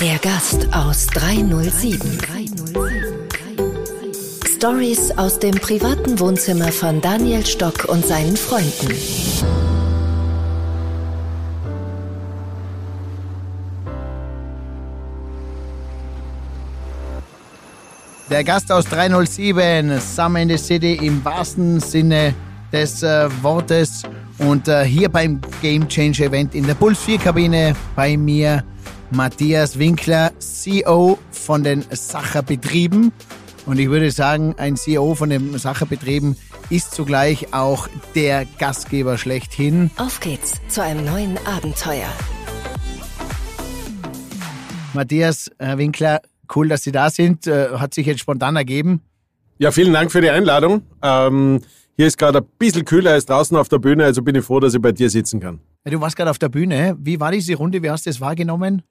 Der Gast aus 307. Stories aus dem privaten Wohnzimmer von Daniel Stock und seinen Freunden. Der Gast aus 307, Summer in the City im wahrsten Sinne des äh, Wortes. Und äh, hier beim Game Change Event in der Puls 4 Kabine bei mir Matthias Winkler, CEO von den Sacherbetrieben. Und ich würde sagen, ein CEO von den Sacherbetrieben ist zugleich auch der Gastgeber schlechthin. Auf geht's zu einem neuen Abenteuer. Matthias äh, Winkler, cool, dass Sie da sind. Äh, hat sich jetzt spontan ergeben. Ja, vielen Dank für die Einladung. Ähm, hier ist gerade ein bisschen kühler als draußen auf der Bühne, also bin ich froh, dass ich bei dir sitzen kann. Ja, du warst gerade auf der Bühne. Wie war diese Runde? Wie hast du es wahrgenommen?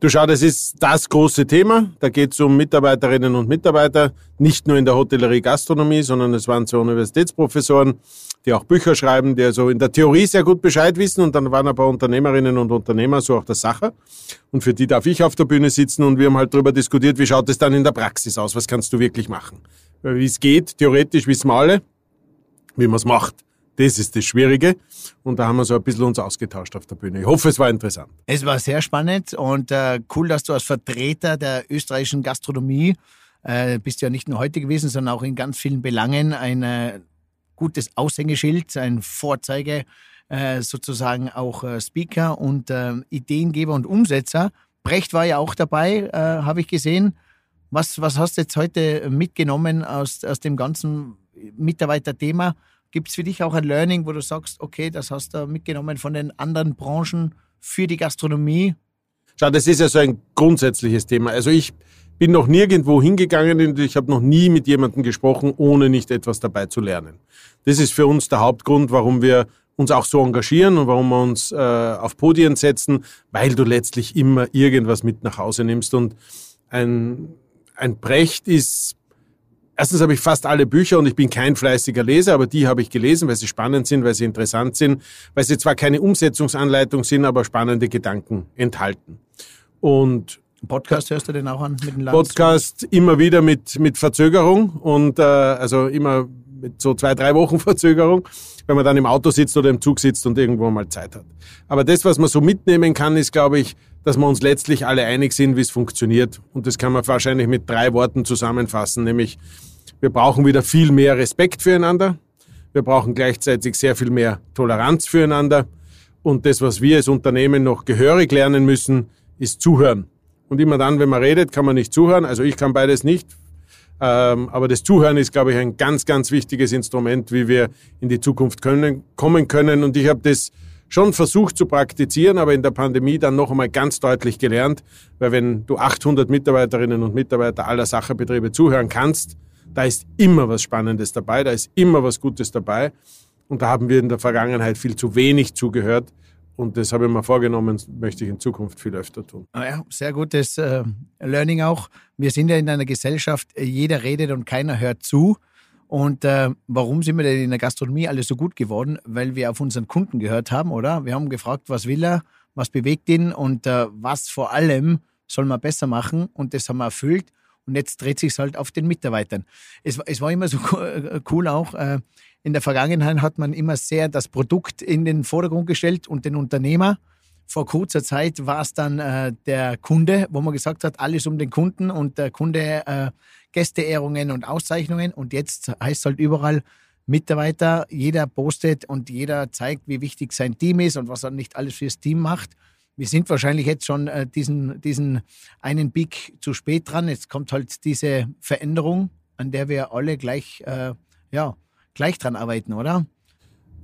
Du schau, das ist das große Thema. Da geht es um Mitarbeiterinnen und Mitarbeiter, nicht nur in der Hotellerie Gastronomie, sondern es waren zwei Universitätsprofessoren, die auch Bücher schreiben, die also in der Theorie sehr gut Bescheid wissen und dann waren ein paar Unternehmerinnen und Unternehmer, so auch der Sacher. Und für die darf ich auf der Bühne sitzen und wir haben halt darüber diskutiert, wie schaut es dann in der Praxis aus, was kannst du wirklich machen. Wie es geht, theoretisch wissen wir alle, wie man es macht. Das ist das Schwierige. Und da haben wir so ein bisschen uns ausgetauscht auf der Bühne. Ich hoffe, es war interessant. Es war sehr spannend und äh, cool, dass du als Vertreter der österreichischen Gastronomie äh, bist ja nicht nur heute gewesen, sondern auch in ganz vielen Belangen ein äh, gutes Aushängeschild, ein Vorzeige, äh, sozusagen auch äh, Speaker und äh, Ideengeber und Umsetzer. Brecht war ja auch dabei, habe ich gesehen. Was, was hast du jetzt heute mitgenommen aus, aus dem ganzen Mitarbeiterthema? Gibt es für dich auch ein Learning, wo du sagst, okay, das hast du mitgenommen von den anderen Branchen für die Gastronomie? Schau, das ist ja so ein grundsätzliches Thema. Also ich bin noch nirgendwo hingegangen und ich habe noch nie mit jemandem gesprochen, ohne nicht etwas dabei zu lernen. Das ist für uns der Hauptgrund, warum wir uns auch so engagieren und warum wir uns äh, auf Podien setzen, weil du letztlich immer irgendwas mit nach Hause nimmst. Und ein, ein Brecht ist Erstens habe ich fast alle Bücher und ich bin kein fleißiger Leser, aber die habe ich gelesen, weil sie spannend sind, weil sie interessant sind, weil sie zwar keine Umsetzungsanleitung sind, aber spannende Gedanken enthalten. Und Podcast hörst du den auch an mit dem Lanz? Podcast immer wieder mit, mit Verzögerung und äh, also immer mit so zwei, drei Wochen Verzögerung, wenn man dann im Auto sitzt oder im Zug sitzt und irgendwo mal Zeit hat. Aber das, was man so mitnehmen kann, ist, glaube ich, dass wir uns letztlich alle einig sind, wie es funktioniert. Und das kann man wahrscheinlich mit drei Worten zusammenfassen, nämlich wir brauchen wieder viel mehr Respekt füreinander. Wir brauchen gleichzeitig sehr viel mehr Toleranz füreinander. Und das, was wir als Unternehmen noch gehörig lernen müssen, ist zuhören. Und immer dann, wenn man redet, kann man nicht zuhören. Also ich kann beides nicht. Ähm, aber das Zuhören ist, glaube ich, ein ganz, ganz wichtiges Instrument, wie wir in die Zukunft können, kommen können. Und ich habe das schon versucht zu praktizieren, aber in der Pandemie dann noch einmal ganz deutlich gelernt, weil wenn du 800 Mitarbeiterinnen und Mitarbeiter aller Sacherbetriebe zuhören kannst, da ist immer was Spannendes dabei, da ist immer was Gutes dabei. Und da haben wir in der Vergangenheit viel zu wenig zugehört. Und das habe ich mir vorgenommen, möchte ich in Zukunft viel öfter tun. Ah ja, sehr gutes äh, Learning auch. Wir sind ja in einer Gesellschaft, jeder redet und keiner hört zu. Und äh, warum sind wir denn in der Gastronomie alle so gut geworden? Weil wir auf unseren Kunden gehört haben, oder? Wir haben gefragt, was will er, was bewegt ihn und äh, was vor allem soll man besser machen. Und das haben wir erfüllt. Und jetzt dreht sich halt auf den Mitarbeitern. Es, es war immer so äh, cool auch. Äh, in der Vergangenheit hat man immer sehr das Produkt in den Vordergrund gestellt und den Unternehmer. Vor kurzer Zeit war es dann äh, der Kunde, wo man gesagt hat, alles um den Kunden und der Kunde äh, Gästeehrungen und Auszeichnungen. Und jetzt heißt es halt überall Mitarbeiter, jeder postet und jeder zeigt, wie wichtig sein Team ist und was er nicht alles fürs Team macht wir sind wahrscheinlich jetzt schon äh, diesen, diesen einen Peak zu spät dran. Jetzt kommt halt diese Veränderung, an der wir alle gleich, äh, ja, gleich dran arbeiten, oder?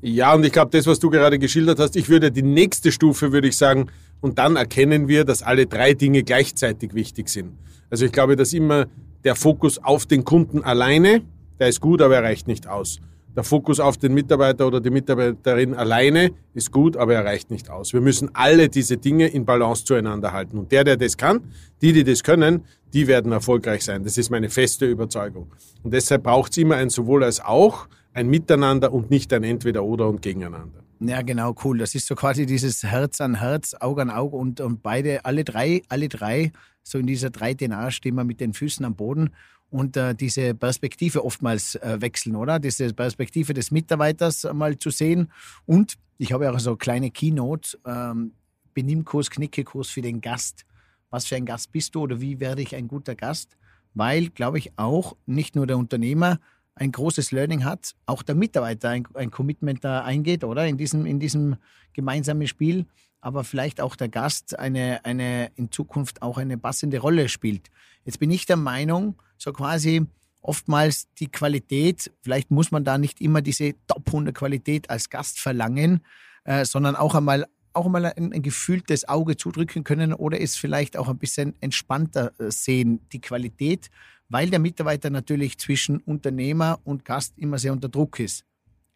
Ja, und ich glaube, das, was du gerade geschildert hast, ich würde die nächste Stufe, würde ich sagen, und dann erkennen wir, dass alle drei Dinge gleichzeitig wichtig sind. Also ich glaube, dass immer der Fokus auf den Kunden alleine, der ist gut, aber er reicht nicht aus. Der Fokus auf den Mitarbeiter oder die Mitarbeiterin alleine ist gut, aber er reicht nicht aus. Wir müssen alle diese Dinge in Balance zueinander halten. Und der, der das kann, die, die das können, die werden erfolgreich sein. Das ist meine feste Überzeugung. Und deshalb braucht es immer ein sowohl als auch, ein Miteinander und nicht ein Entweder-Oder und Gegeneinander. Ja, genau, cool. Das ist so quasi dieses Herz an Herz, Auge an Auge und, und beide, alle drei, alle drei, so in dieser 3DNA stehen wir mit den Füßen am Boden und äh, diese Perspektive oftmals äh, wechseln, oder? Diese Perspektive des Mitarbeiters mal zu sehen. Und ich habe ja auch so kleine Keynote, ähm, Benimmkurs, Knickekurs für den Gast. Was für ein Gast bist du oder wie werde ich ein guter Gast? Weil, glaube ich, auch nicht nur der Unternehmer ein großes Learning hat, auch der Mitarbeiter ein, ein Commitment da eingeht, oder? In diesem, in diesem gemeinsamen Spiel, aber vielleicht auch der Gast eine, eine in Zukunft auch eine passende Rolle spielt. Jetzt bin ich der Meinung, so quasi oftmals die Qualität, vielleicht muss man da nicht immer diese Top 100 Qualität als Gast verlangen, äh, sondern auch einmal auch mal ein, ein, gefühltes Auge zudrücken können oder es vielleicht auch ein bisschen entspannter äh, sehen, die Qualität, weil der Mitarbeiter natürlich zwischen Unternehmer und Gast immer sehr unter Druck ist.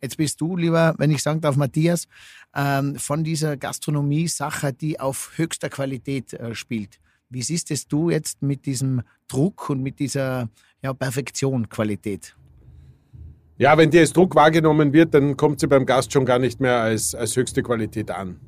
Jetzt bist du, lieber, wenn ich sagen darf, Matthias, ähm, von dieser Gastronomie-Sache, die auf höchster Qualität äh, spielt. Wie siehst es du jetzt mit diesem Druck und mit dieser ja, Perfektion, Qualität? Ja, wenn die als Druck wahrgenommen wird, dann kommt sie beim Gast schon gar nicht mehr als, als höchste Qualität an.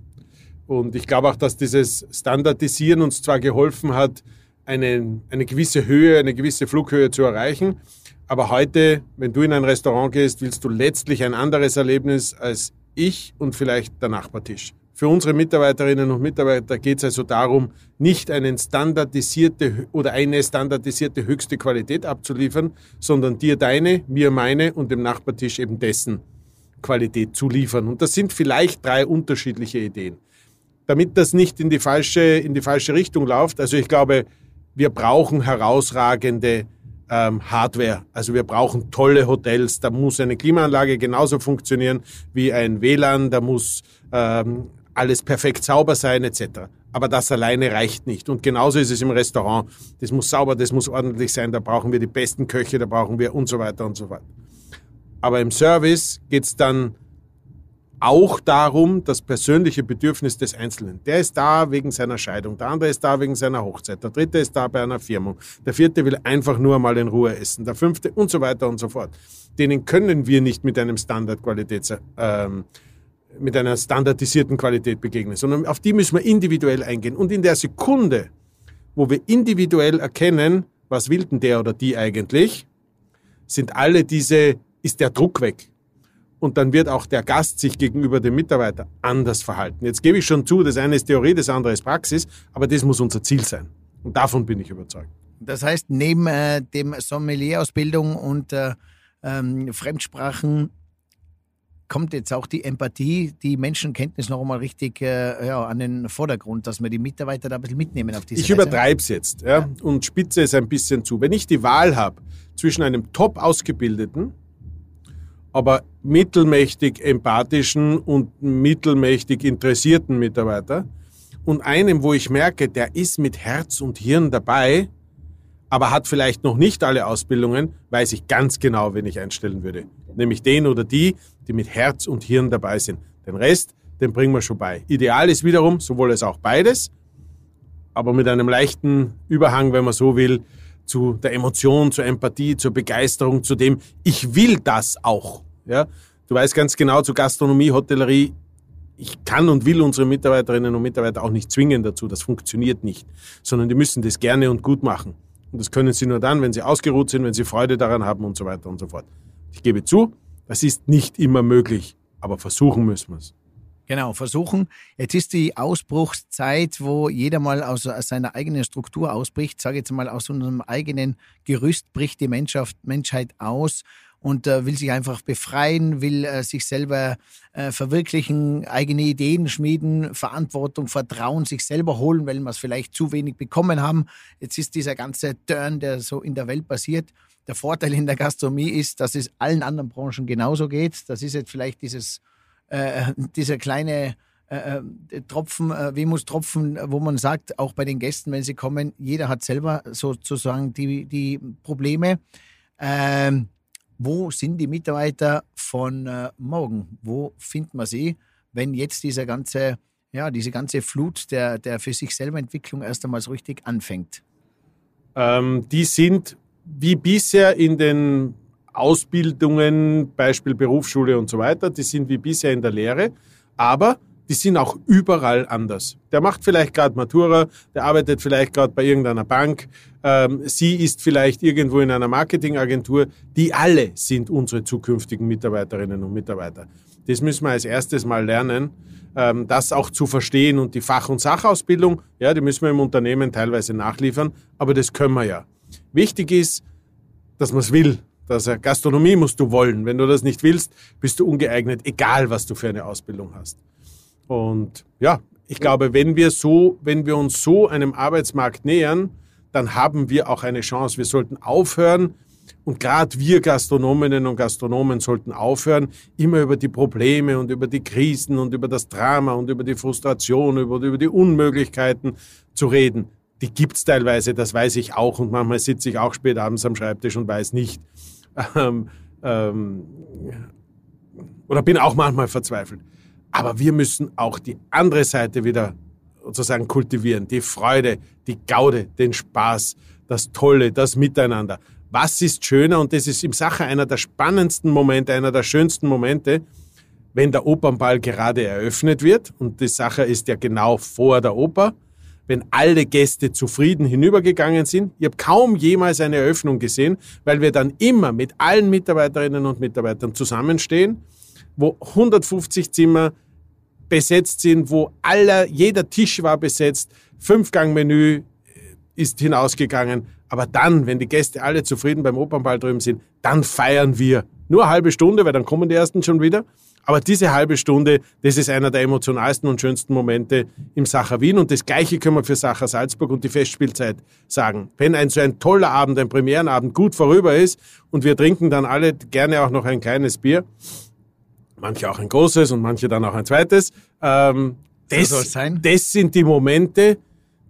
Und ich glaube auch, dass dieses Standardisieren uns zwar geholfen hat, eine, eine gewisse Höhe, eine gewisse Flughöhe zu erreichen. Aber heute, wenn du in ein Restaurant gehst, willst du letztlich ein anderes Erlebnis als ich und vielleicht der Nachbartisch. Für unsere Mitarbeiterinnen und Mitarbeiter geht es also darum, nicht eine standardisierte oder eine standardisierte höchste Qualität abzuliefern, sondern dir deine, mir meine und dem Nachbartisch eben dessen Qualität zu liefern. Und das sind vielleicht drei unterschiedliche Ideen damit das nicht in die falsche, in die falsche Richtung läuft. Also ich glaube, wir brauchen herausragende ähm, Hardware. Also wir brauchen tolle Hotels. Da muss eine Klimaanlage genauso funktionieren wie ein WLAN. Da muss ähm, alles perfekt sauber sein etc. Aber das alleine reicht nicht. Und genauso ist es im Restaurant. Das muss sauber, das muss ordentlich sein. Da brauchen wir die besten Köche, da brauchen wir und so weiter und so fort. Aber im Service geht es dann auch darum, das persönliche Bedürfnis des Einzelnen. Der ist da wegen seiner Scheidung, der andere ist da wegen seiner Hochzeit, der dritte ist da bei einer Firmung, der vierte will einfach nur mal in Ruhe essen, der fünfte und so weiter und so fort. Denen können wir nicht mit einem Standardqualitäts, ähm, mit einer standardisierten Qualität begegnen, sondern auf die müssen wir individuell eingehen. Und in der Sekunde, wo wir individuell erkennen, was will denn der oder die eigentlich, sind alle diese, ist der Druck weg und dann wird auch der Gast sich gegenüber dem Mitarbeiter anders verhalten. Jetzt gebe ich schon zu, das eine ist Theorie, das andere ist Praxis, aber das muss unser Ziel sein. Und davon bin ich überzeugt. Das heißt, neben äh, dem Sommelier-Ausbildung und äh, ähm, Fremdsprachen kommt jetzt auch die Empathie, die Menschenkenntnis noch einmal richtig äh, ja, an den Vordergrund, dass wir die Mitarbeiter da ein bisschen mitnehmen auf diese Ich übertreibe es jetzt ja, ja, und spitze es ein bisschen zu. Wenn ich die Wahl habe zwischen einem top ausgebildeten aber mittelmächtig empathischen und mittelmächtig interessierten Mitarbeiter und einem, wo ich merke, der ist mit Herz und Hirn dabei, aber hat vielleicht noch nicht alle Ausbildungen, weiß ich ganz genau, wen ich einstellen würde. Nämlich den oder die, die mit Herz und Hirn dabei sind. Den Rest, den bringen wir schon bei. Ideal ist wiederum sowohl als auch beides, aber mit einem leichten Überhang, wenn man so will, zu der Emotion, zur Empathie, zur Begeisterung, zu dem, ich will das auch. Ja? Du weißt ganz genau, zu Gastronomie, Hotellerie, ich kann und will unsere Mitarbeiterinnen und Mitarbeiter auch nicht zwingen dazu. Das funktioniert nicht. Sondern die müssen das gerne und gut machen. Und das können sie nur dann, wenn sie ausgeruht sind, wenn sie Freude daran haben und so weiter und so fort. Ich gebe zu, das ist nicht immer möglich, aber versuchen müssen wir es. Genau, versuchen. Jetzt ist die Ausbruchszeit, wo jeder mal aus seiner eigenen Struktur ausbricht. Sage jetzt mal, aus unserem eigenen Gerüst bricht die Menschheit, Menschheit aus und äh, will sich einfach befreien, will äh, sich selber äh, verwirklichen, eigene Ideen schmieden, Verantwortung, Vertrauen sich selber holen, weil wir es vielleicht zu wenig bekommen haben. Jetzt ist dieser ganze Turn, der so in der Welt passiert. Der Vorteil in der Gastronomie ist, dass es allen anderen Branchen genauso geht. Das ist jetzt vielleicht dieses, äh, dieser kleine äh, äh, Tropfen, äh, Wehmutstropfen, wo man sagt, auch bei den Gästen, wenn sie kommen, jeder hat selber sozusagen die, die Probleme. Ähm, wo sind die Mitarbeiter von äh, morgen? Wo findet man sie, wenn jetzt diese ganze, ja, diese ganze Flut der, der für sich selber Entwicklung erst einmal so richtig anfängt? Ähm, die sind wie bisher in den Ausbildungen, Beispiel Berufsschule und so weiter, die sind wie bisher in der Lehre, aber die sind auch überall anders. Der macht vielleicht gerade Matura, der arbeitet vielleicht gerade bei irgendeiner Bank, ähm, sie ist vielleicht irgendwo in einer Marketingagentur. Die alle sind unsere zukünftigen Mitarbeiterinnen und Mitarbeiter. Das müssen wir als erstes mal lernen, ähm, das auch zu verstehen und die Fach- und Sachausbildung, ja, die müssen wir im Unternehmen teilweise nachliefern, aber das können wir ja. Wichtig ist, dass man es will. Dass Gastronomie musst du wollen. Wenn du das nicht willst, bist du ungeeignet, egal was du für eine Ausbildung hast. Und ja, ich glaube, wenn wir so, wenn wir uns so einem Arbeitsmarkt nähern, dann haben wir auch eine Chance. Wir sollten aufhören, und gerade wir Gastronominnen und Gastronomen sollten aufhören, immer über die Probleme und über die Krisen und über das Drama und über die Frustration, über, über die Unmöglichkeiten zu reden. Die gibt's teilweise, das weiß ich auch. Und manchmal sitze ich auch spät abends am Schreibtisch und weiß nicht. Ähm, ähm, oder bin auch manchmal verzweifelt. Aber wir müssen auch die andere Seite wieder sozusagen kultivieren. Die Freude, die Gaude, den Spaß, das Tolle, das Miteinander. Was ist schöner? Und das ist im Sache einer der spannendsten Momente, einer der schönsten Momente, wenn der Opernball gerade eröffnet wird. Und die Sache ist ja genau vor der Oper. Wenn alle Gäste zufrieden hinübergegangen sind. Ich habe kaum jemals eine Eröffnung gesehen, weil wir dann immer mit allen Mitarbeiterinnen und Mitarbeitern zusammenstehen wo 150 Zimmer besetzt sind, wo aller, jeder Tisch war besetzt, Fünfgangmenü äh, ist hinausgegangen. Aber dann, wenn die Gäste alle zufrieden beim Opernball drüben sind, dann feiern wir. Nur eine halbe Stunde, weil dann kommen die ersten schon wieder. Aber diese halbe Stunde, das ist einer der emotionalsten und schönsten Momente im Sacher Wien. Und das Gleiche können wir für Sacher Salzburg und die Festspielzeit sagen. Wenn ein so ein toller Abend, ein Premierenabend gut vorüber ist und wir trinken dann alle gerne auch noch ein kleines Bier, manche auch ein großes und manche dann auch ein zweites. Ähm, das, so das sind die Momente,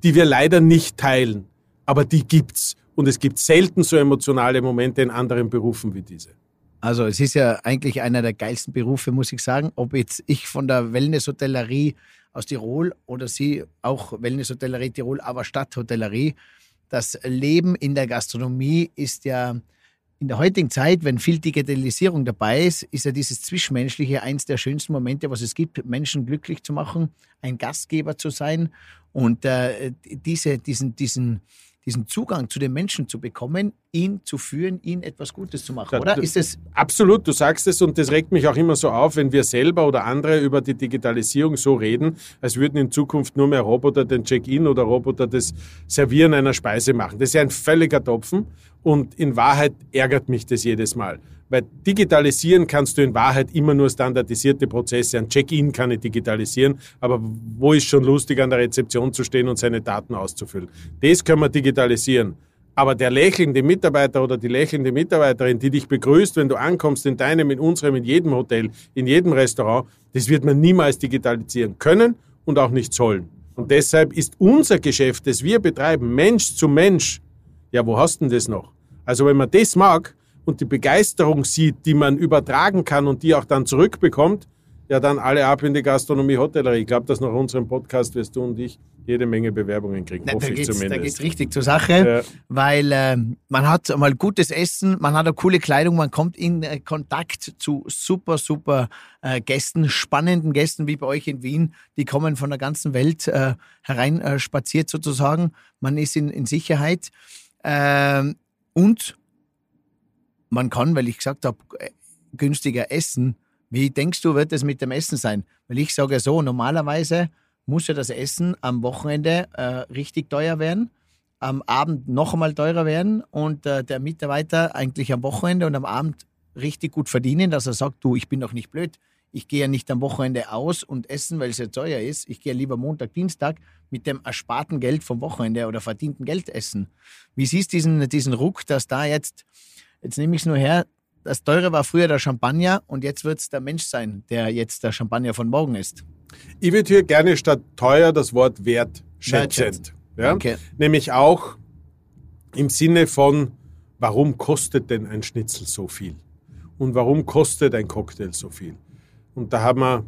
die wir leider nicht teilen. Aber die gibt's. Und es gibt selten so emotionale Momente in anderen Berufen wie diese. Also es ist ja eigentlich einer der geilsten Berufe, muss ich sagen. Ob jetzt ich von der Wellness-Hotellerie aus Tirol oder Sie auch Wellness-Hotellerie Tirol, aber Stadthotellerie. Das Leben in der Gastronomie ist ja in der heutigen Zeit, wenn viel Digitalisierung dabei ist, ist ja dieses Zwischenmenschliche eins der schönsten Momente, was es gibt, Menschen glücklich zu machen, ein Gastgeber zu sein und äh, diese, diesen, diesen, diesen Zugang zu den Menschen zu bekommen, ihn zu führen, ihn etwas Gutes zu machen, oder? Ist es absolut, du sagst es und das regt mich auch immer so auf, wenn wir selber oder andere über die Digitalisierung so reden, als würden in Zukunft nur mehr Roboter den Check-in oder Roboter das Servieren einer Speise machen. Das ist ja ein völliger Topfen und in Wahrheit ärgert mich das jedes Mal. Weil digitalisieren kannst du in Wahrheit immer nur standardisierte Prozesse. Ein Check-in kann ich digitalisieren, aber wo ist schon lustig, an der Rezeption zu stehen und seine Daten auszufüllen? Das können wir digitalisieren. Aber der lächelnde Mitarbeiter oder die lächelnde Mitarbeiterin, die dich begrüßt, wenn du ankommst in deinem, in unserem, in jedem Hotel, in jedem Restaurant, das wird man niemals digitalisieren können und auch nicht sollen. Und deshalb ist unser Geschäft, das wir betreiben, Mensch zu Mensch, ja, wo hast denn das noch? Also wenn man das mag und die Begeisterung sieht, die man übertragen kann und die auch dann zurückbekommt, ja dann alle ab in die Gastronomie, Hotellerie. Ich glaube, dass nach unserem Podcast wirst du und ich jede Menge Bewerbungen kriegen, Na, hoffe ich zumindest. Da geht richtig zur Sache, ja. weil äh, man hat mal gutes Essen, man hat eine coole Kleidung, man kommt in äh, Kontakt zu super, super äh, Gästen, spannenden Gästen wie bei euch in Wien. Die kommen von der ganzen Welt äh, herein spaziert sozusagen. Man ist in, in Sicherheit. Ähm, und man kann, weil ich gesagt habe, äh, günstiger essen. Wie denkst du, wird das mit dem Essen sein? Weil ich sage ja so, normalerweise muss ja das Essen am Wochenende äh, richtig teuer werden, am Abend noch einmal teurer werden und äh, der Mitarbeiter eigentlich am Wochenende und am Abend richtig gut verdienen, dass er sagt, du, ich bin doch nicht blöd ich gehe ja nicht am Wochenende aus und essen, weil es ja teuer ist. Ich gehe lieber Montag, Dienstag mit dem ersparten Geld vom Wochenende oder verdienten Geld essen. Wie siehst du diesen, diesen Ruck, dass da jetzt, jetzt nehme ich es nur her, das Teure war früher der Champagner und jetzt wird es der Mensch sein, der jetzt der Champagner von morgen ist. Ich würde hier gerne statt teuer das Wort wertschätzend. Ja? Okay. Nämlich auch im Sinne von, warum kostet denn ein Schnitzel so viel? Und warum kostet ein Cocktail so viel? Und da haben wir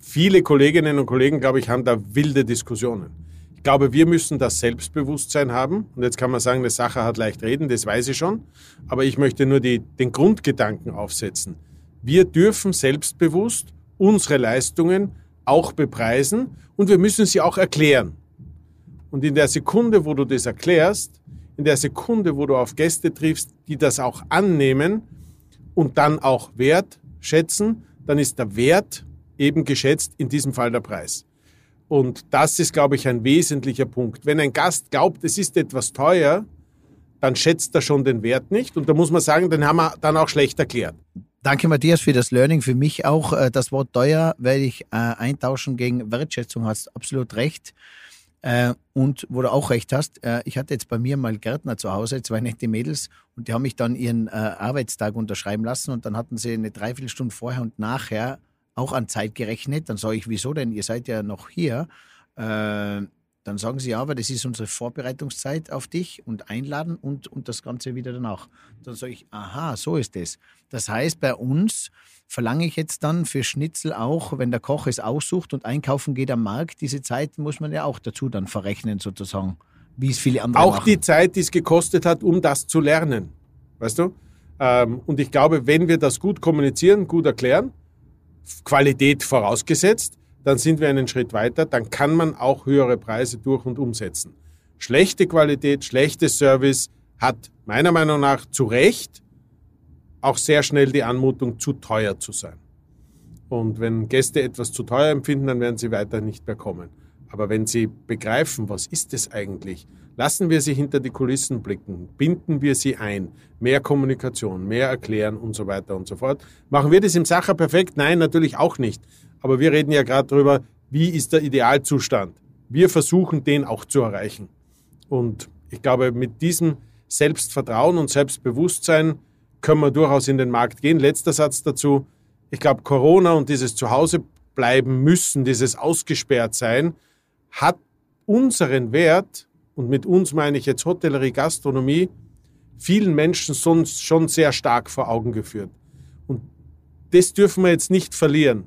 viele Kolleginnen und Kollegen, glaube ich, haben da wilde Diskussionen. Ich glaube, wir müssen das Selbstbewusstsein haben. Und jetzt kann man sagen, eine Sache hat leicht reden, das weiß ich schon. Aber ich möchte nur die, den Grundgedanken aufsetzen. Wir dürfen selbstbewusst unsere Leistungen auch bepreisen und wir müssen sie auch erklären. Und in der Sekunde, wo du das erklärst, in der Sekunde, wo du auf Gäste triffst, die das auch annehmen und dann auch wertschätzen, dann ist der Wert eben geschätzt, in diesem Fall der Preis. Und das ist, glaube ich, ein wesentlicher Punkt. Wenn ein Gast glaubt, es ist etwas teuer, dann schätzt er schon den Wert nicht. Und da muss man sagen, den haben wir dann auch schlecht erklärt. Danke, Matthias, für das Learning. Für mich auch äh, das Wort teuer werde ich äh, eintauschen gegen Wertschätzung. Hast absolut recht. Äh, und wo du auch recht hast, äh, ich hatte jetzt bei mir mal Gärtner zu Hause, zwei nette Mädels, und die haben mich dann ihren äh, Arbeitstag unterschreiben lassen und dann hatten sie eine Dreiviertelstunde vorher und nachher auch an Zeit gerechnet. Dann sage ich, wieso denn? Ihr seid ja noch hier. Äh, dann sagen sie, ja, aber das ist unsere Vorbereitungszeit auf dich und einladen und, und das Ganze wieder danach. Dann sage ich, aha, so ist es. Das heißt, bei uns verlange ich jetzt dann für Schnitzel auch, wenn der Koch es aussucht und einkaufen geht am Markt, diese Zeit muss man ja auch dazu dann verrechnen sozusagen, wie es viele andere Auch machen. die Zeit, die es gekostet hat, um das zu lernen. Weißt du? Ähm, und ich glaube, wenn wir das gut kommunizieren, gut erklären, Qualität vorausgesetzt, dann sind wir einen Schritt weiter, dann kann man auch höhere Preise durch und umsetzen. Schlechte Qualität, schlechtes Service hat meiner Meinung nach zu Recht auch sehr schnell die Anmutung, zu teuer zu sein. Und wenn Gäste etwas zu teuer empfinden, dann werden sie weiter nicht mehr kommen. Aber wenn sie begreifen, was ist es eigentlich, lassen wir sie hinter die Kulissen blicken, binden wir sie ein, mehr Kommunikation, mehr erklären und so weiter und so fort. Machen wir das im Sacher perfekt? Nein, natürlich auch nicht. Aber wir reden ja gerade darüber, wie ist der Idealzustand. Wir versuchen, den auch zu erreichen. Und ich glaube, mit diesem Selbstvertrauen und Selbstbewusstsein können wir durchaus in den Markt gehen. Letzter Satz dazu. Ich glaube, Corona und dieses Zuhause bleiben müssen, dieses ausgesperrt sein, hat unseren Wert, und mit uns meine ich jetzt Hotellerie, Gastronomie, vielen Menschen sonst schon sehr stark vor Augen geführt. Und das dürfen wir jetzt nicht verlieren.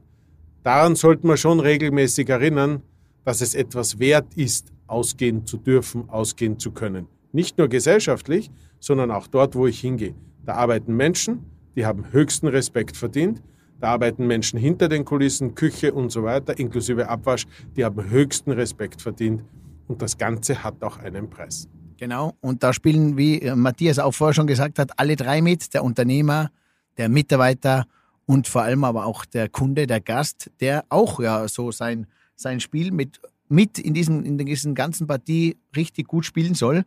Daran sollten wir schon regelmäßig erinnern, dass es etwas wert ist, ausgehen zu dürfen, ausgehen zu können. Nicht nur gesellschaftlich, sondern auch dort, wo ich hingehe. Da arbeiten Menschen, die haben höchsten Respekt verdient. Da arbeiten Menschen hinter den Kulissen, Küche und so weiter, inklusive Abwasch, die haben höchsten Respekt verdient. Und das Ganze hat auch einen Preis. Genau, und da spielen, wie Matthias auch vorher schon gesagt hat, alle drei mit, der Unternehmer, der Mitarbeiter und vor allem aber auch der Kunde, der Gast, der auch ja so sein, sein Spiel mit, mit in, diesen, in diesen ganzen Partie richtig gut spielen soll.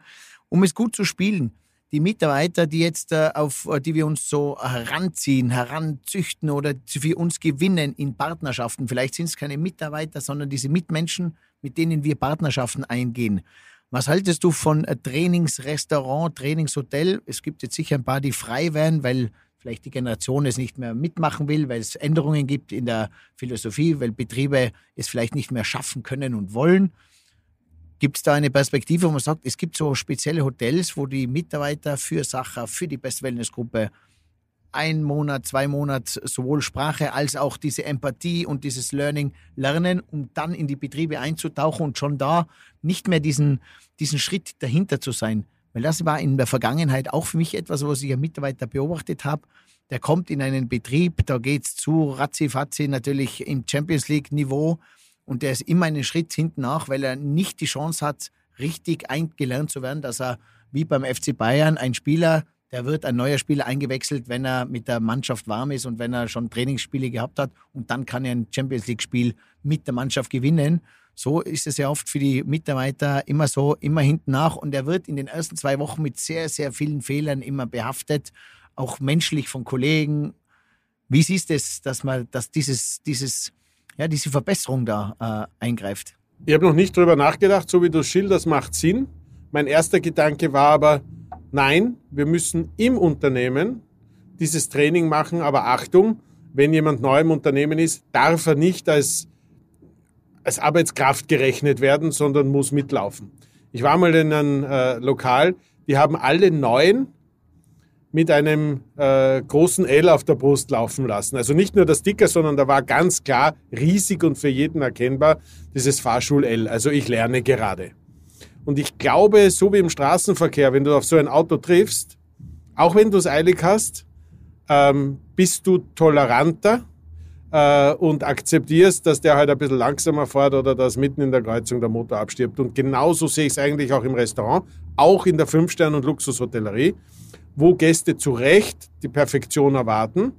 Um es gut zu spielen, die Mitarbeiter, die jetzt äh, auf, die wir uns so heranziehen, heranzüchten oder für uns gewinnen in Partnerschaften. Vielleicht sind es keine Mitarbeiter, sondern diese Mitmenschen, mit denen wir Partnerschaften eingehen. Was haltest du von äh, Trainingsrestaurant, Trainingshotel? Es gibt jetzt sicher ein paar, die frei werden, weil vielleicht die Generation es nicht mehr mitmachen will, weil es Änderungen gibt in der Philosophie, weil Betriebe es vielleicht nicht mehr schaffen können und wollen. Gibt es da eine Perspektive, wo man sagt, es gibt so spezielle Hotels, wo die Mitarbeiter für Sacher, für die Best Wellness Gruppe ein Monat, zwei Monate sowohl Sprache als auch diese Empathie und dieses Learning lernen, um dann in die Betriebe einzutauchen und schon da nicht mehr diesen, diesen Schritt dahinter zu sein. Weil das war in der Vergangenheit auch für mich etwas, was ich als Mitarbeiter beobachtet habe. Der kommt in einen Betrieb, da geht es zu, ratzi-fatzi, natürlich im Champions League-Niveau und der ist immer einen Schritt hinten nach, weil er nicht die Chance hat, richtig eingelernt zu werden, dass er wie beim FC Bayern ein Spieler, der wird ein neuer Spieler eingewechselt, wenn er mit der Mannschaft warm ist und wenn er schon Trainingsspiele gehabt hat und dann kann er ein Champions League-Spiel mit der Mannschaft gewinnen. So ist es ja oft für die Mitarbeiter immer so, immer hinten nach und er wird in den ersten zwei Wochen mit sehr, sehr vielen Fehlern immer behaftet, auch menschlich von Kollegen. Wie siehst du es, dass man, dass dieses, dieses ja, diese Verbesserung da äh, eingreift. Ich habe noch nicht drüber nachgedacht, so wie du schilderst, macht Sinn. Mein erster Gedanke war aber, nein, wir müssen im Unternehmen dieses Training machen, aber Achtung, wenn jemand neu im Unternehmen ist, darf er nicht als, als Arbeitskraft gerechnet werden, sondern muss mitlaufen. Ich war mal in einem äh, Lokal, die haben alle Neuen mit einem äh, großen L auf der Brust laufen lassen. Also nicht nur der Sticker, sondern da war ganz klar riesig und für jeden erkennbar dieses Fahrschul-L. Also ich lerne gerade. Und ich glaube, so wie im Straßenverkehr, wenn du auf so ein Auto triffst, auch wenn du es eilig hast, ähm, bist du toleranter äh, und akzeptierst, dass der halt ein bisschen langsamer fährt oder dass mitten in der Kreuzung der Motor abstirbt. Und genauso sehe ich es eigentlich auch im Restaurant, auch in der Fünf-Stern- und Luxushotellerie, wo Gäste zu Recht die Perfektion erwarten,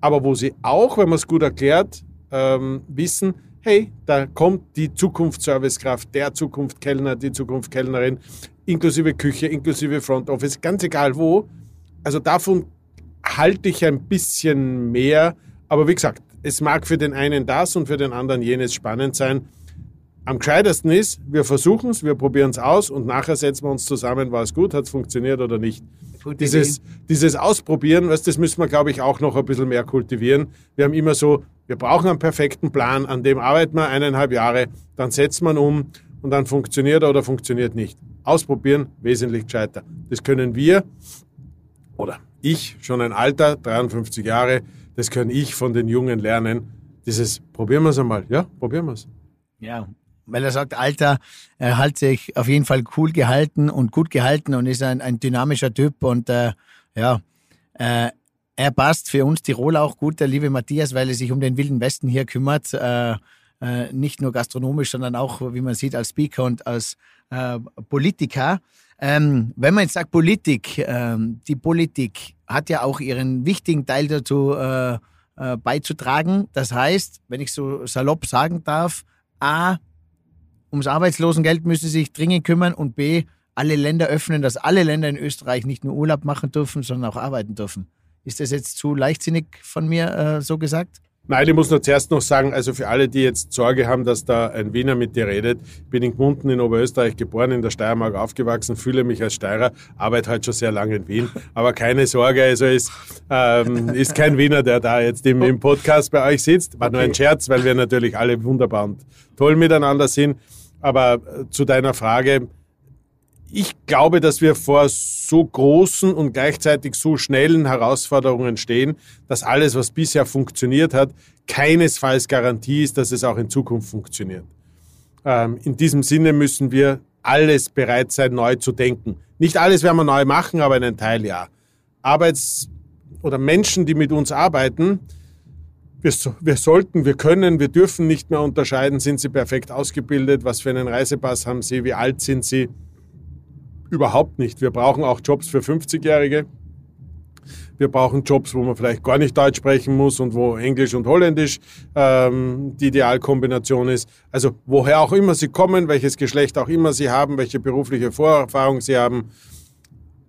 aber wo sie auch, wenn man es gut erklärt, ähm, wissen, hey, da kommt die Zukunftsservicekraft, der Zukunftskellner, die Zukunftskellnerin, inklusive Küche, inklusive Front Office, ganz egal wo. Also davon halte ich ein bisschen mehr. Aber wie gesagt, es mag für den einen das und für den anderen jenes spannend sein. Am gescheitesten ist, wir versuchen es, wir probieren es aus und nachher setzen wir uns zusammen, war es gut, hat es funktioniert oder nicht. Dieses, dieses Ausprobieren, was, das müssen wir, glaube ich, auch noch ein bisschen mehr kultivieren. Wir haben immer so, wir brauchen einen perfekten Plan, an dem arbeiten wir eineinhalb Jahre, dann setzt man um und dann funktioniert er oder funktioniert nicht. Ausprobieren, wesentlich gescheiter. Das können wir oder ich, schon ein Alter, 53 Jahre, das kann ich von den Jungen lernen. Dieses, probieren wir es einmal, ja, probieren wir es. Ja, weil er sagt, Alter, er hat sich auf jeden Fall cool gehalten und gut gehalten und ist ein, ein dynamischer Typ und äh, ja, äh, er passt für uns Tirol auch gut, der liebe Matthias, weil er sich um den Wilden Westen hier kümmert. Äh, äh, nicht nur gastronomisch, sondern auch, wie man sieht, als Speaker und als äh, Politiker. Ähm, wenn man jetzt sagt Politik, ähm, die Politik hat ja auch ihren wichtigen Teil dazu äh, beizutragen. Das heißt, wenn ich so salopp sagen darf, A, ums Arbeitslosengeld müssen sie sich dringend kümmern und B, alle Länder öffnen, dass alle Länder in Österreich nicht nur Urlaub machen dürfen, sondern auch arbeiten dürfen. Ist das jetzt zu leichtsinnig von mir äh, so gesagt? Nein, ich muss nur zuerst noch sagen, also für alle, die jetzt Sorge haben, dass da ein Wiener mit dir redet, bin in Gmunden in Oberösterreich geboren, in der Steiermark aufgewachsen, fühle mich als Steirer, arbeite halt schon sehr lange in Wien. Aber keine Sorge, also ist, ähm, ist kein Wiener, der da jetzt im, im Podcast bei euch sitzt. War okay. nur ein Scherz, weil wir natürlich alle wunderbar und toll miteinander sind. Aber äh, zu deiner Frage, ich glaube, dass wir vor so großen und gleichzeitig so schnellen Herausforderungen stehen, dass alles, was bisher funktioniert hat, keinesfalls Garantie ist, dass es auch in Zukunft funktioniert. Ähm, in diesem Sinne müssen wir alles bereit sein, neu zu denken. Nicht alles werden wir neu machen, aber einen Teil ja. Arbeits- oder Menschen, die mit uns arbeiten, wir, wir, sollten, wir können, wir dürfen nicht mehr unterscheiden, sind sie perfekt ausgebildet, was für einen Reisepass haben sie, wie alt sind sie, Überhaupt nicht. Wir brauchen auch Jobs für 50-Jährige. Wir brauchen Jobs, wo man vielleicht gar nicht Deutsch sprechen muss und wo Englisch und Holländisch ähm, die Idealkombination ist. Also woher auch immer sie kommen, welches Geschlecht auch immer sie haben, welche berufliche Vorerfahrung sie haben,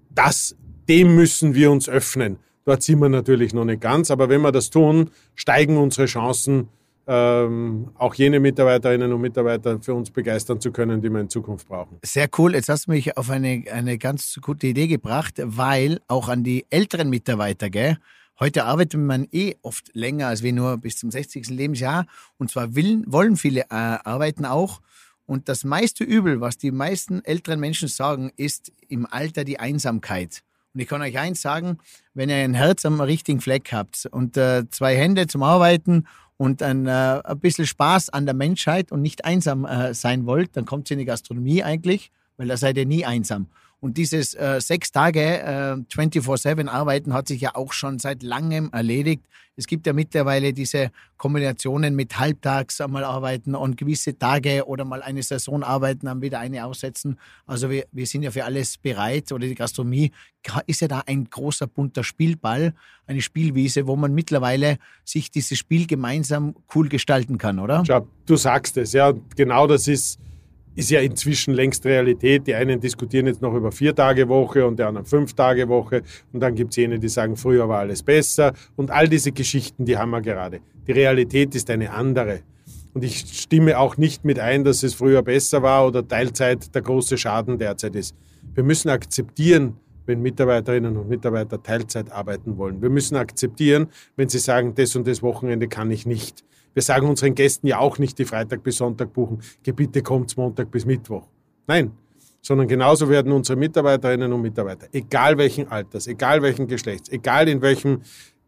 das, dem müssen wir uns öffnen. Dort sind wir natürlich noch nicht ganz, aber wenn wir das tun, steigen unsere Chancen, ähm, auch jene Mitarbeiterinnen und Mitarbeiter für uns begeistern zu können, die wir in Zukunft brauchen. Sehr cool. Jetzt hast du mich auf eine, eine ganz gute Idee gebracht, weil auch an die älteren Mitarbeiter, gell? Heute arbeitet man eh oft länger als wir nur bis zum 60. Lebensjahr. Und zwar willen, wollen viele äh, arbeiten auch. Und das meiste Übel, was die meisten älteren Menschen sagen, ist im Alter die Einsamkeit. Und ich kann euch eins sagen, wenn ihr ein Herz am richtigen Fleck habt und äh, zwei Hände zum Arbeiten und ein, äh, ein bisschen Spaß an der Menschheit und nicht einsam äh, sein wollt, dann kommt ihr in die Gastronomie eigentlich, weil da seid ihr nie einsam. Und dieses äh, sechs Tage äh, 24-7 Arbeiten hat sich ja auch schon seit langem erledigt. Es gibt ja mittlerweile diese Kombinationen mit halbtags einmal arbeiten und gewisse Tage oder mal eine Saison arbeiten, dann wieder eine aussetzen. Also wir, wir sind ja für alles bereit oder die Gastronomie ist ja da ein großer bunter Spielball, eine Spielwiese, wo man mittlerweile sich dieses Spiel gemeinsam cool gestalten kann, oder? Schau, du sagst es, ja, genau das ist ist ja inzwischen längst Realität. Die einen diskutieren jetzt noch über vier Tage Woche und die anderen fünf Tage Woche. Und dann gibt es jene, die sagen, früher war alles besser. Und all diese Geschichten, die haben wir gerade. Die Realität ist eine andere. Und ich stimme auch nicht mit ein, dass es früher besser war oder Teilzeit der große Schaden derzeit ist. Wir müssen akzeptieren, wenn Mitarbeiterinnen und Mitarbeiter Teilzeit arbeiten wollen. Wir müssen akzeptieren, wenn sie sagen, das und das Wochenende kann ich nicht. Wir sagen unseren Gästen ja auch nicht, die Freitag bis Sonntag buchen, bitte kommt Montag bis Mittwoch. Nein, sondern genauso werden unsere Mitarbeiterinnen und Mitarbeiter, egal welchen Alters, egal welchen Geschlechts, egal in welchem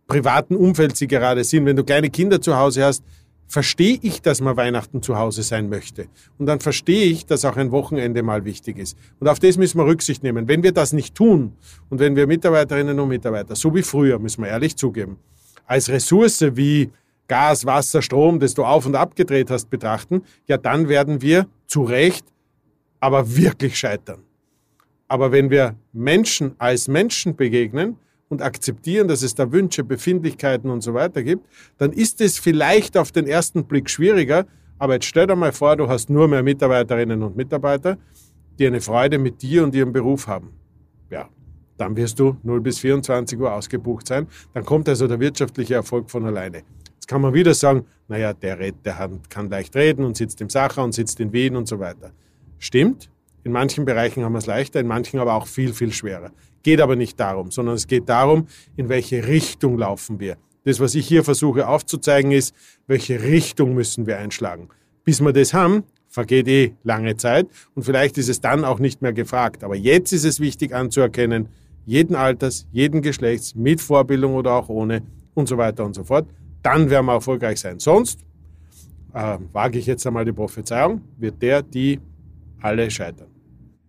privaten Umfeld sie gerade sind, wenn du kleine Kinder zu Hause hast, verstehe ich, dass man Weihnachten zu Hause sein möchte. Und dann verstehe ich, dass auch ein Wochenende mal wichtig ist. Und auf das müssen wir Rücksicht nehmen. Wenn wir das nicht tun und wenn wir Mitarbeiterinnen und Mitarbeiter, so wie früher, müssen wir ehrlich zugeben, als Ressource wie Gas, Wasser, Strom, das du auf und abgedreht hast, betrachten, ja, dann werden wir zu Recht aber wirklich scheitern. Aber wenn wir Menschen als Menschen begegnen und akzeptieren, dass es da Wünsche, Befindlichkeiten und so weiter gibt, dann ist es vielleicht auf den ersten Blick schwieriger. Aber jetzt stell dir mal vor, du hast nur mehr Mitarbeiterinnen und Mitarbeiter, die eine Freude mit dir und ihrem Beruf haben. Ja, dann wirst du 0 bis 24 Uhr ausgebucht sein. Dann kommt also der wirtschaftliche Erfolg von alleine. Jetzt kann man wieder sagen, naja, der, der kann leicht reden und sitzt im Sacher und sitzt in Wien und so weiter. Stimmt, in manchen Bereichen haben wir es leichter, in manchen aber auch viel, viel schwerer. Geht aber nicht darum, sondern es geht darum, in welche Richtung laufen wir. Das, was ich hier versuche aufzuzeigen, ist, welche Richtung müssen wir einschlagen. Bis wir das haben, vergeht eh lange Zeit und vielleicht ist es dann auch nicht mehr gefragt. Aber jetzt ist es wichtig anzuerkennen, jeden Alters, jeden Geschlechts, mit Vorbildung oder auch ohne und so weiter und so fort. Dann werden wir erfolgreich sein. Sonst, äh, wage ich jetzt einmal die Prophezeiung, wird der, die alle scheitern.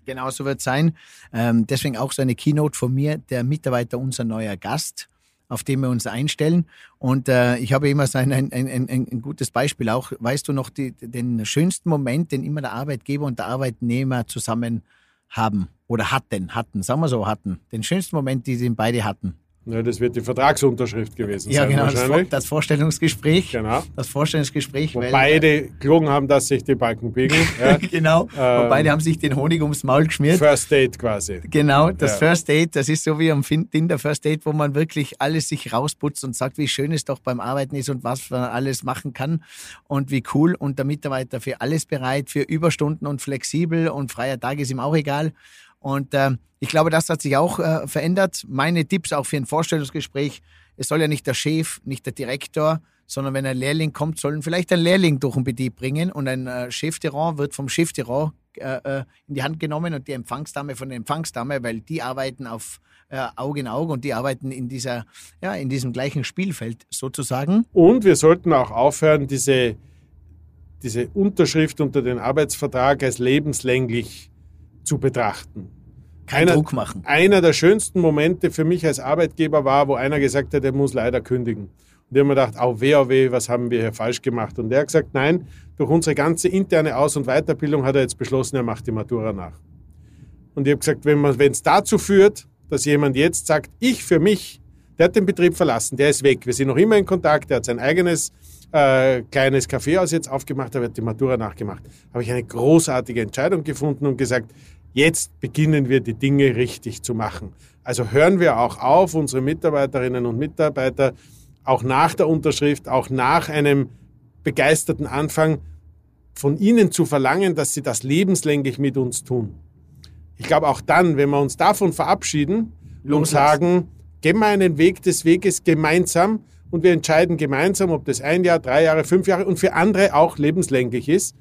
Genau so wird es sein. Ähm, deswegen auch so eine Keynote von mir, der Mitarbeiter unser neuer Gast, auf den wir uns einstellen. Und äh, ich habe immer so ein, ein, ein, ein, gutes Beispiel auch. Weißt du noch die, den schönsten Moment, den immer der Arbeitgeber und der Arbeitnehmer zusammen haben oder hatten, hatten, sagen wir so, hatten. Den schönsten Moment, den sie beide hatten. Ja, das wird die Vertragsunterschrift gewesen ja, sein. Ja, genau, das, das, Vorstellungsgespräch. Genau. Das Vorstellungsgespräch. Wo weil, beide gelogen haben, dass sich die Balken biegen. Ja. genau. Ähm, und beide haben sich den Honig ums Maul geschmiert. First Date quasi. Genau, das ja. First Date, das ist so wie am Tinder First Date, wo man wirklich alles sich rausputzt und sagt, wie schön es doch beim Arbeiten ist und was man alles machen kann und wie cool. Und der Mitarbeiter für alles bereit, für Überstunden und flexibel und freier Tag ist ihm auch egal. Und äh, ich glaube, das hat sich auch äh, verändert. Meine Tipps auch für ein Vorstellungsgespräch. Es soll ja nicht der Chef, nicht der Direktor, sondern wenn ein Lehrling kommt, sollen vielleicht ein Lehrling durch den Betrieb bringen und ein äh, Chefterrain wird vom Chefterrain äh, äh, in die Hand genommen und die Empfangsdame von der Empfangsdame, weil die arbeiten auf äh, Auge in Auge und die arbeiten in dieser, ja, in diesem gleichen Spielfeld sozusagen. Und wir sollten auch aufhören, diese, diese Unterschrift unter den Arbeitsvertrag als lebenslänglich zu betrachten. Kein einer, Druck machen. Einer der schönsten Momente für mich als Arbeitgeber war, wo einer gesagt hat, er muss leider kündigen. Und ich habe mir gedacht, au weh, au weh, was haben wir hier falsch gemacht? Und er hat gesagt, nein, durch unsere ganze interne Aus- und Weiterbildung hat er jetzt beschlossen, er macht die Matura nach. Und ich habe gesagt, wenn es dazu führt, dass jemand jetzt sagt, ich für mich, der hat den Betrieb verlassen, der ist weg, wir sind noch immer in Kontakt, der hat sein eigenes äh, kleines Kaffeehaus jetzt aufgemacht, er hat die Matura nachgemacht, habe ich eine großartige Entscheidung gefunden und gesagt, Jetzt beginnen wir die Dinge richtig zu machen. Also hören wir auch auf, unsere Mitarbeiterinnen und Mitarbeiter auch nach der Unterschrift, auch nach einem begeisterten Anfang von ihnen zu verlangen, dass sie das lebenslänglich mit uns tun. Ich glaube auch dann, wenn wir uns davon verabschieden und sagen, gehen wir einen Weg des Weges gemeinsam und wir entscheiden gemeinsam, ob das ein Jahr, drei Jahre, fünf Jahre und für andere auch lebenslänglich ist,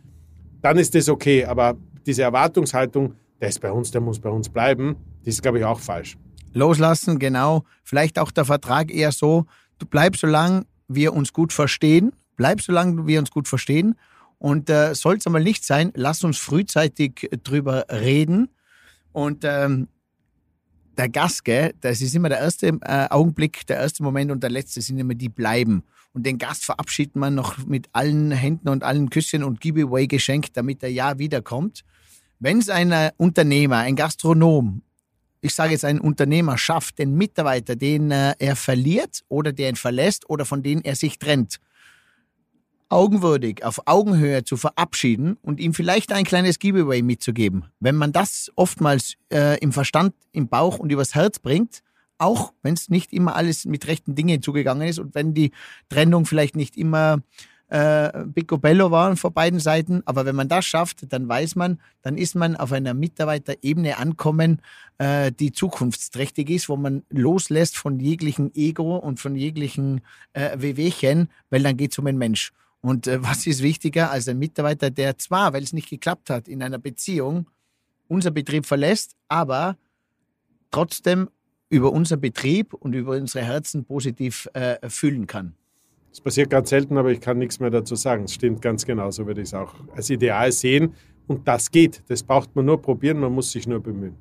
dann ist das okay. Aber diese Erwartungshaltung der ist bei uns, der muss bei uns bleiben. Das ist, glaube ich, auch falsch. Loslassen, genau. Vielleicht auch der Vertrag eher so, du bleibst, solange wir uns gut verstehen, bleib, solange wir uns gut verstehen. Und äh, soll es einmal nicht sein, lass uns frühzeitig drüber reden. Und ähm, der Gast, das ist immer der erste äh, Augenblick, der erste Moment und der letzte sind immer die bleiben. Und den Gast verabschiedet man noch mit allen Händen und allen Küsschen und Giveaway-Geschenk, damit er ja wiederkommt. Wenn es ein äh, Unternehmer, ein Gastronom, ich sage jetzt ein Unternehmer schafft, den Mitarbeiter, den äh, er verliert oder der ihn verlässt oder von dem er sich trennt, augenwürdig, auf Augenhöhe zu verabschieden und ihm vielleicht ein kleines Giveaway mitzugeben. Wenn man das oftmals äh, im Verstand, im Bauch und übers Herz bringt, auch wenn es nicht immer alles mit rechten Dingen zugegangen ist und wenn die Trennung vielleicht nicht immer äh, Picobello waren vor beiden Seiten. Aber wenn man das schafft, dann weiß man, dann ist man auf einer Mitarbeiterebene ankommen, äh, die zukunftsträchtig ist, wo man loslässt von jeglichen Ego und von jeglichen äh, Wehwehchen, weil dann geht es um den Mensch. Und äh, was ist wichtiger als ein Mitarbeiter, der zwar, weil es nicht geklappt hat in einer Beziehung, unser Betrieb verlässt, aber trotzdem über unseren Betrieb und über unsere Herzen positiv äh, fühlen kann. Das passiert ganz selten, aber ich kann nichts mehr dazu sagen. Es stimmt ganz genau, so würde ich es auch als Ideal sehen. Und das geht. Das braucht man nur probieren, man muss sich nur bemühen.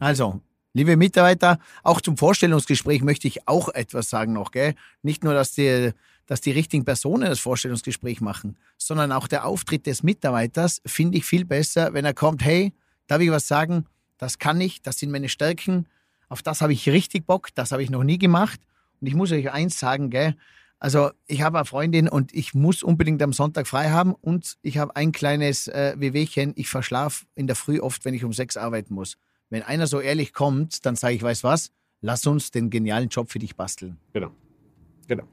Also, liebe Mitarbeiter, auch zum Vorstellungsgespräch möchte ich auch etwas sagen noch. Gell? Nicht nur, dass die, dass die richtigen Personen das Vorstellungsgespräch machen, sondern auch der Auftritt des Mitarbeiters finde ich viel besser, wenn er kommt, hey, darf ich was sagen? Das kann ich, das sind meine Stärken, auf das habe ich richtig Bock, das habe ich noch nie gemacht. Und ich muss euch eins sagen, gell? Also ich habe eine Freundin und ich muss unbedingt am Sonntag frei haben und ich habe ein kleines äh, Wehwehchen. Ich verschlafe in der Früh oft, wenn ich um sechs arbeiten muss. Wenn einer so ehrlich kommt, dann sage ich, weiß was, lass uns den genialen Job für dich basteln. Genau. Genau.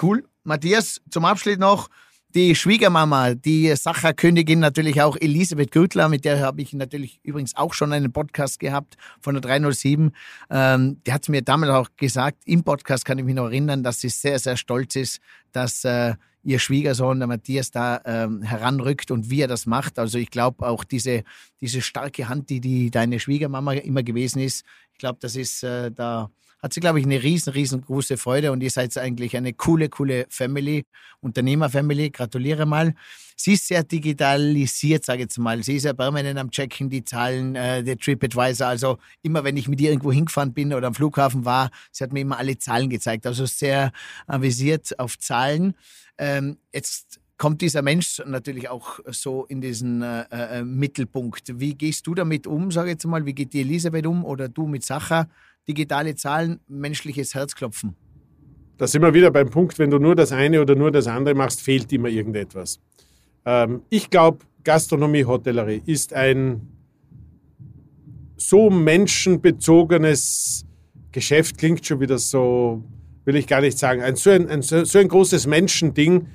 Cool. Matthias, zum Abschluss noch die Schwiegermama, die Sacherkönigin natürlich auch Elisabeth Güttler, mit der habe ich natürlich übrigens auch schon einen Podcast gehabt von der 307. Ähm, die hat mir damals auch gesagt, im Podcast kann ich mich noch erinnern, dass sie sehr, sehr stolz ist, dass äh, ihr Schwiegersohn, der Matthias, da ähm, heranrückt und wie er das macht. Also ich glaube auch diese, diese starke Hand, die, die deine Schwiegermama immer gewesen ist, ich glaube, das ist äh, da hat sie, glaube ich, eine riesen, riesengroße Freude und ihr seid eigentlich eine coole, coole Family, Unternehmer-Family. Gratuliere mal. Sie ist sehr digitalisiert, sage ich jetzt mal. Sie ist ja permanent am Checken, die Zahlen, äh, der TripAdvisor. Also immer, wenn ich mit ihr irgendwo hingefahren bin oder am Flughafen war, sie hat mir immer alle Zahlen gezeigt. Also sehr avisiert auf Zahlen. Ähm, jetzt kommt dieser Mensch natürlich auch so in diesen äh, äh, Mittelpunkt. Wie gehst du damit um, sage ich jetzt mal? Wie geht die Elisabeth um oder du mit Sacha? Digitale Zahlen, menschliches Herzklopfen. Da sind wir wieder beim Punkt, wenn du nur das eine oder nur das andere machst, fehlt immer irgendetwas. Ähm, ich glaube, Gastronomie, Hotellerie ist ein so menschenbezogenes Geschäft, klingt schon wieder so, will ich gar nicht sagen, ein, so, ein, ein, so ein großes Menschending,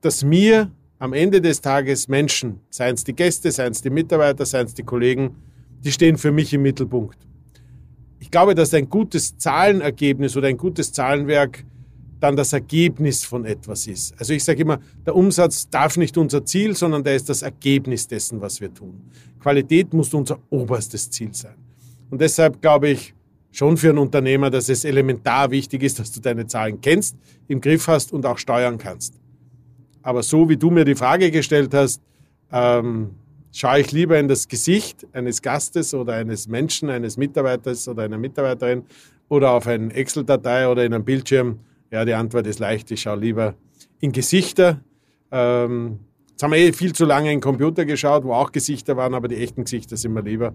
dass mir am Ende des Tages Menschen, seien es die Gäste, seien es die Mitarbeiter, seien es die Kollegen, die stehen für mich im Mittelpunkt glaube, dass ein gutes Zahlenergebnis oder ein gutes Zahlenwerk dann das Ergebnis von etwas ist. Also ich sage immer, der Umsatz darf nicht unser Ziel, sondern der ist das Ergebnis dessen, was wir tun. Qualität muss unser oberstes Ziel sein. Und deshalb glaube ich schon für einen Unternehmer, dass es elementar wichtig ist, dass du deine Zahlen kennst, im Griff hast und auch steuern kannst. Aber so wie du mir die Frage gestellt hast, ähm, schaue ich lieber in das Gesicht eines Gastes oder eines Menschen, eines Mitarbeiters oder einer Mitarbeiterin oder auf eine Excel-Datei oder in einem Bildschirm? Ja, die Antwort ist leicht. Ich schaue lieber in Gesichter. Ähm, jetzt haben wir eh viel zu lange in den Computer geschaut, wo auch Gesichter waren, aber die echten Gesichter sind mir lieber.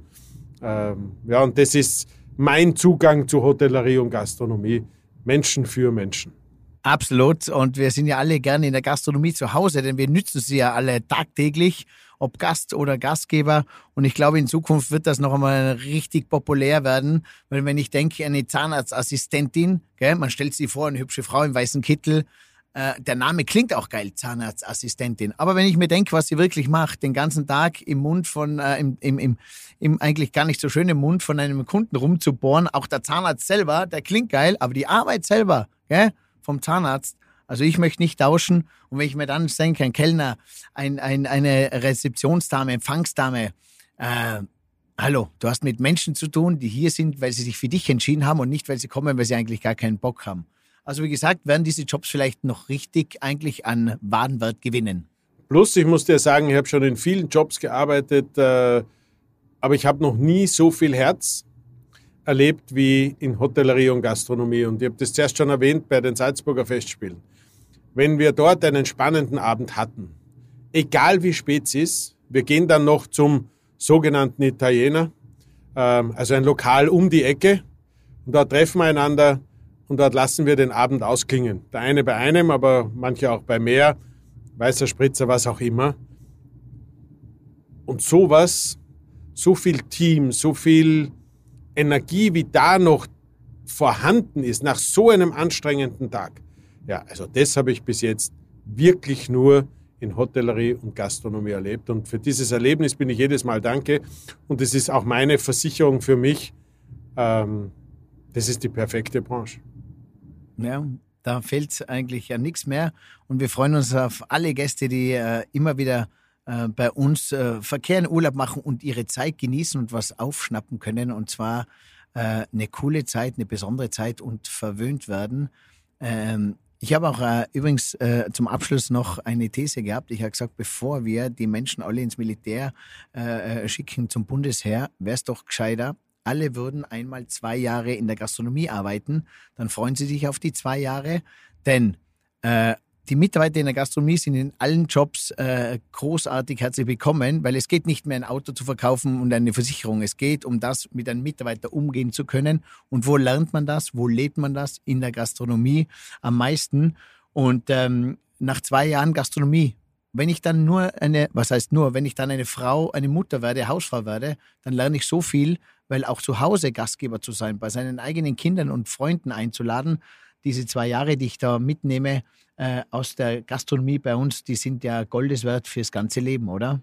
Ähm, ja, und das ist mein Zugang zu Hotellerie und Gastronomie. Menschen für Menschen. Absolut. Und wir sind ja alle gerne in der Gastronomie zu Hause, denn wir nützen sie ja alle tagtäglich ob Gast oder Gastgeber. Und ich glaube, in Zukunft wird das noch einmal richtig populär werden, weil wenn ich denke, eine Zahnarztassistentin, gell, man stellt sich vor, eine hübsche Frau im weißen Kittel, äh, der Name klingt auch geil, Zahnarztassistentin. Aber wenn ich mir denke, was sie wirklich macht, den ganzen Tag im Mund von, äh, im, im, im, im eigentlich gar nicht so schönen Mund von einem Kunden rumzubohren, auch der Zahnarzt selber, der klingt geil, aber die Arbeit selber, gell, vom Zahnarzt, also ich möchte nicht tauschen. Und wenn ich mir dann denke, ein Kellner, ein, ein, eine Rezeptionsdame, Empfangsdame, äh, hallo, du hast mit Menschen zu tun, die hier sind, weil sie sich für dich entschieden haben und nicht, weil sie kommen, weil sie eigentlich gar keinen Bock haben. Also wie gesagt, werden diese Jobs vielleicht noch richtig eigentlich an Warenwert gewinnen. Plus, ich muss dir sagen, ich habe schon in vielen Jobs gearbeitet, äh, aber ich habe noch nie so viel Herz erlebt wie in Hotellerie und Gastronomie. Und ich habe das zuerst schon erwähnt bei den Salzburger Festspielen wenn wir dort einen spannenden Abend hatten, egal wie spät es ist, wir gehen dann noch zum sogenannten Italiener, ähm, also ein Lokal um die Ecke, und dort treffen wir einander und dort lassen wir den Abend ausklingen. Der eine bei einem, aber manche auch bei mehr, weißer Spritzer, was auch immer. Und sowas, so viel Team, so viel Energie, wie da noch vorhanden ist nach so einem anstrengenden Tag, ja, also das habe ich bis jetzt wirklich nur in Hotellerie und Gastronomie erlebt. Und für dieses Erlebnis bin ich jedes Mal danke. Und es ist auch meine Versicherung für mich. Ähm, das ist die perfekte Branche. Ja, da fehlt eigentlich ja nichts mehr. Und wir freuen uns auf alle Gäste, die äh, immer wieder äh, bei uns äh, Verkehr Urlaub machen und ihre Zeit genießen und was aufschnappen können. Und zwar äh, eine coole Zeit, eine besondere Zeit und verwöhnt werden. Ähm, ich habe auch äh, übrigens äh, zum Abschluss noch eine These gehabt. Ich habe gesagt, bevor wir die Menschen alle ins Militär äh, äh schicken zum Bundesheer, wäre es doch gescheiter, alle würden einmal zwei Jahre in der Gastronomie arbeiten. Dann freuen sie sich auf die zwei Jahre, denn äh, die Mitarbeiter in der Gastronomie sind in allen Jobs äh, großartig herzlich willkommen, weil es geht nicht mehr ein Auto zu verkaufen und eine Versicherung. Es geht um das, mit einem Mitarbeiter umgehen zu können. Und wo lernt man das? Wo lebt man das? In der Gastronomie am meisten. Und ähm, nach zwei Jahren Gastronomie, wenn ich dann nur eine, was heißt nur, wenn ich dann eine Frau, eine Mutter werde, Hausfrau werde, dann lerne ich so viel, weil auch zu Hause Gastgeber zu sein, bei seinen eigenen Kindern und Freunden einzuladen, diese zwei Jahre, die ich da mitnehme äh, aus der Gastronomie bei uns, die sind ja Goldeswert fürs ganze Leben, oder?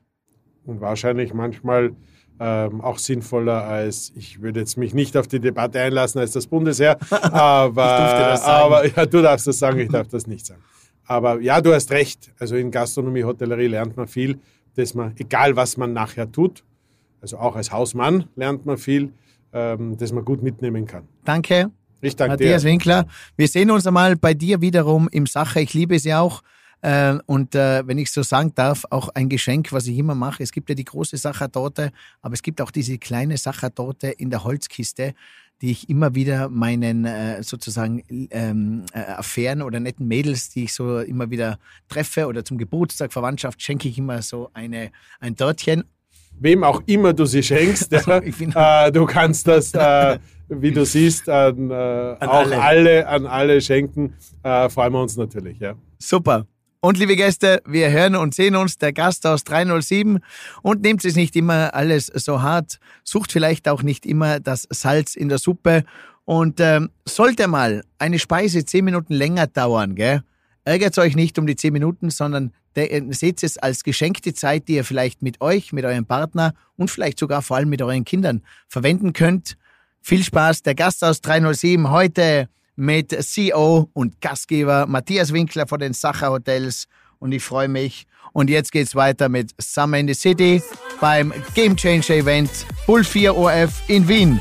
Und wahrscheinlich manchmal ähm, auch sinnvoller als, ich würde jetzt mich nicht auf die Debatte einlassen als das Bundesheer, aber, aber ja, du darfst das sagen, ich darf das nicht sagen. Aber ja, du hast recht. Also in Gastronomie, Hotellerie lernt man viel, dass man, egal was man nachher tut, also auch als Hausmann lernt man viel, ähm, das man gut mitnehmen kann. Danke. Ich danke Matthias dir. Winkler. Wir sehen uns einmal bei dir wiederum im Sache. Ich liebe es ja auch. Äh, und äh, wenn ich so sagen darf, auch ein Geschenk, was ich immer mache. Es gibt ja die große Sachertorte, aber es gibt auch diese kleine Sachertorte in der Holzkiste, die ich immer wieder meinen äh, sozusagen ähm, äh, Affären oder netten Mädels, die ich so immer wieder treffe oder zum Geburtstag, Verwandtschaft, schenke ich immer so eine, ein Törtchen wem auch immer du sie schenkst. äh, du kannst das, äh, wie du siehst, an, äh, an auch alle. alle. an alle schenken. Äh, freuen wir uns natürlich. Ja. Super. Und liebe Gäste, wir hören und sehen uns, der Gast aus 307. Und nehmt es nicht immer alles so hart. Sucht vielleicht auch nicht immer das Salz in der Suppe. Und ähm, sollte mal eine Speise zehn Minuten länger dauern, gell? ärgert euch nicht um die zehn Minuten, sondern seht es als geschenkte Zeit, die ihr vielleicht mit euch, mit eurem Partner und vielleicht sogar vor allem mit euren Kindern verwenden könnt. Viel Spaß, der Gast aus 307 heute mit CEO und Gastgeber Matthias Winkler von den Sacher Hotels und ich freue mich. Und jetzt geht's weiter mit Summer in the City beim Game Changer Event Bull 4 OF in Wien.